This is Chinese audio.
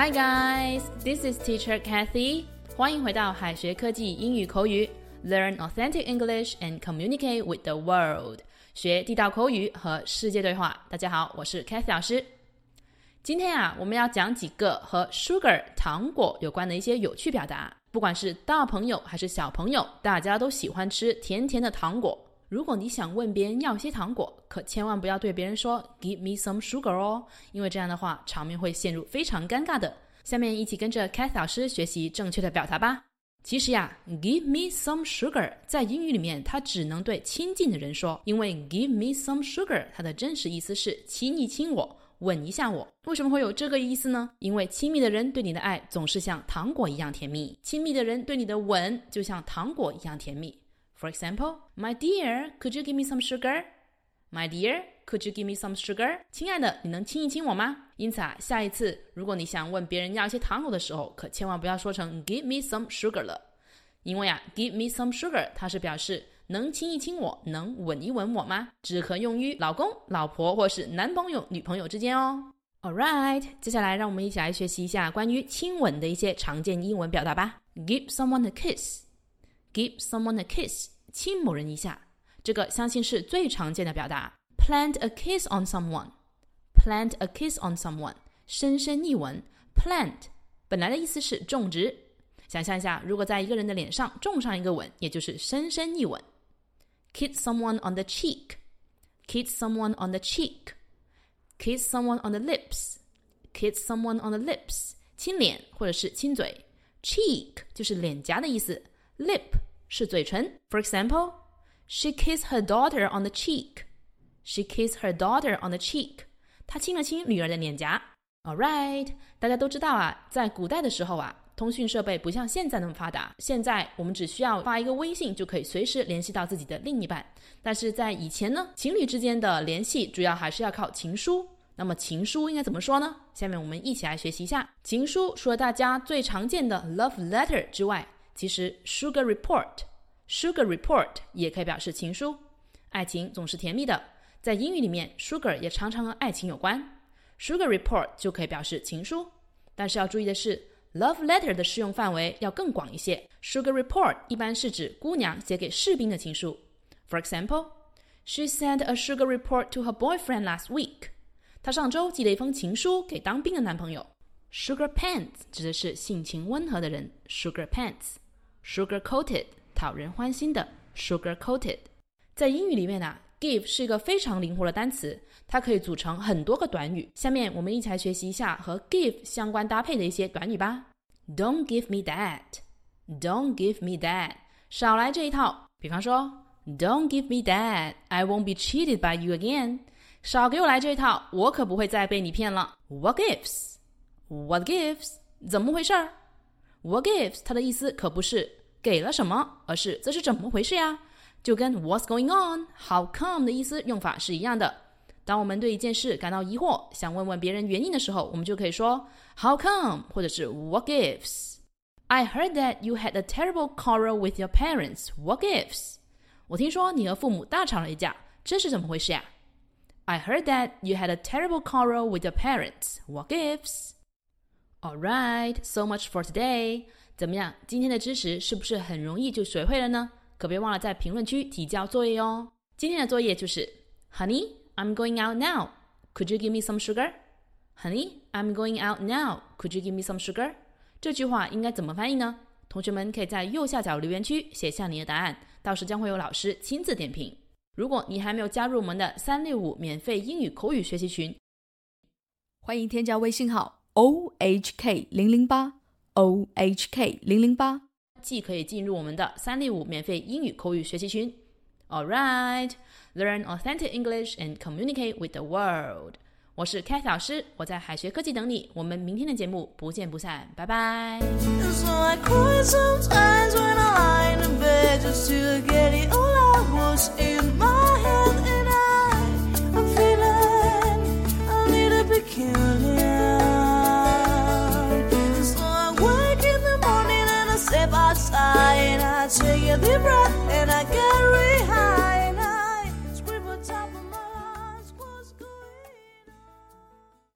Hi guys, this is Teacher Kathy. 欢迎回到海学科技英语口语，Learn authentic English and communicate with the world. 学地道口语和世界对话。大家好，我是 Kathy 老师。今天啊，我们要讲几个和 sugar 糖果有关的一些有趣表达。不管是大朋友还是小朋友，大家都喜欢吃甜甜的糖果。如果你想问别人要些糖果，可千万不要对别人说 "Give me some sugar" 哦，因为这样的话场面会陷入非常尴尬的。下面一起跟着 Kath 老师学习正确的表达吧。其实呀，"Give me some sugar" 在英语里面它只能对亲近的人说，因为 "Give me some sugar" 它的真实意思是亲一亲我。吻一下我，为什么会有这个意思呢？因为亲密的人对你的爱总是像糖果一样甜蜜，亲密的人对你的吻就像糖果一样甜蜜。For example, my dear, could you give me some sugar? My dear, could you give me some sugar? 亲爱的，你能亲一亲我吗？因此啊，下一次如果你想问别人要一些糖果的时候，可千万不要说成 give me some sugar 了，因为啊，give me some sugar 它是表示。能亲一亲我，能吻一吻我吗？只可用于老公、老婆或是男朋友、女朋友之间哦。All right，接下来让我们一起来学习一下关于亲吻的一些常见英文表达吧。Give someone a kiss. kiss，give someone a kiss，亲某人一下，这个相信是最常见的表达。Plant a kiss on someone，plant a kiss on someone，深深一吻。Plant 本来的意思是种植，想象一下，如果在一个人的脸上种上一个吻，也就是深深一吻。kiss someone on the cheek, kiss someone on the cheek, kiss someone on the lips, kiss someone on the lips，亲脸或者是亲嘴。cheek 就是脸颊的意思 ，lip 是嘴唇。For example, she kissed her daughter on the cheek. She kissed her daughter on the cheek. 她亲了亲女儿的脸颊。All right，大家都知道啊，在古代的时候啊，通讯设备不像现在那么发达，现在我们只需要发一个微信就可以随时联系到自己的另一半。但是在以前呢，情侣之间的联系主要还是要靠情书。那么情书应该怎么说呢？下面我们一起来学习一下情书。除了大家最常见的 love letter 之外，其实 sugar report，sugar report 也可以表示情书。爱情总是甜蜜的，在英语里面，sugar 也常常和爱情有关。sugar report 就可以表示情书。但是要注意的是。Love letter 的适用范围要更广一些。Sugar report 一般是指姑娘写给士兵的情书。For example, she sent a sugar report to her boyfriend last week. 她上周寄了一封情书给当兵的男朋友。Sugar pants 指的是性情温和的人。Sugar pants, sugar coated 讨人欢心的。Sugar coated 在英语里面呢，give 是一个非常灵活的单词。它可以组成很多个短语。下面我们一起来学习一下和 give 相关搭配的一些短语吧。Don't give me that. Don't give me that. 少来这一套。比方说，Don't give me that. I won't be cheated by you again. 少给我来这一套，我可不会再被你骗了。What gives? What gives? 怎么回事儿？What gives? 它的意思可不是给了什么，而是这是怎么回事呀？就跟 What's going on? How come? 的意思用法是一样的。当我们对一件事感到疑惑，想问问别人原因的时候，我们就可以说 How come？或者是 What gives？I heard that you had a terrible quarrel with your parents. What gives？我听说你和父母大吵了一架，这是怎么回事呀？I heard that you had a terrible quarrel with your parents. What gives? All right, so much for today. 怎么样？今天的知识是不是很容易就学会了呢？可别忘了在评论区提交作业哦。今天的作业就是 Honey。I'm going out now. Could you give me some sugar? Honey, I'm going out now. Could you give me some sugar? 这句话应该怎么翻译呢？同学们可以在右下角留言区写下你的答案，到时将会有老师亲自点评。如果你还没有加入我们的三六五免费英语口语学习群，欢迎添加微信号 o h k 零零八 o h k 零零八，既可以进入我们的三六五免费英语口语学习群。All right. Learn authentic English and communicate with the world。我是 Cat 老师，我在海学科技等你。我们明天的节目不见不散，拜拜。And I take a deep breath and I get rehired.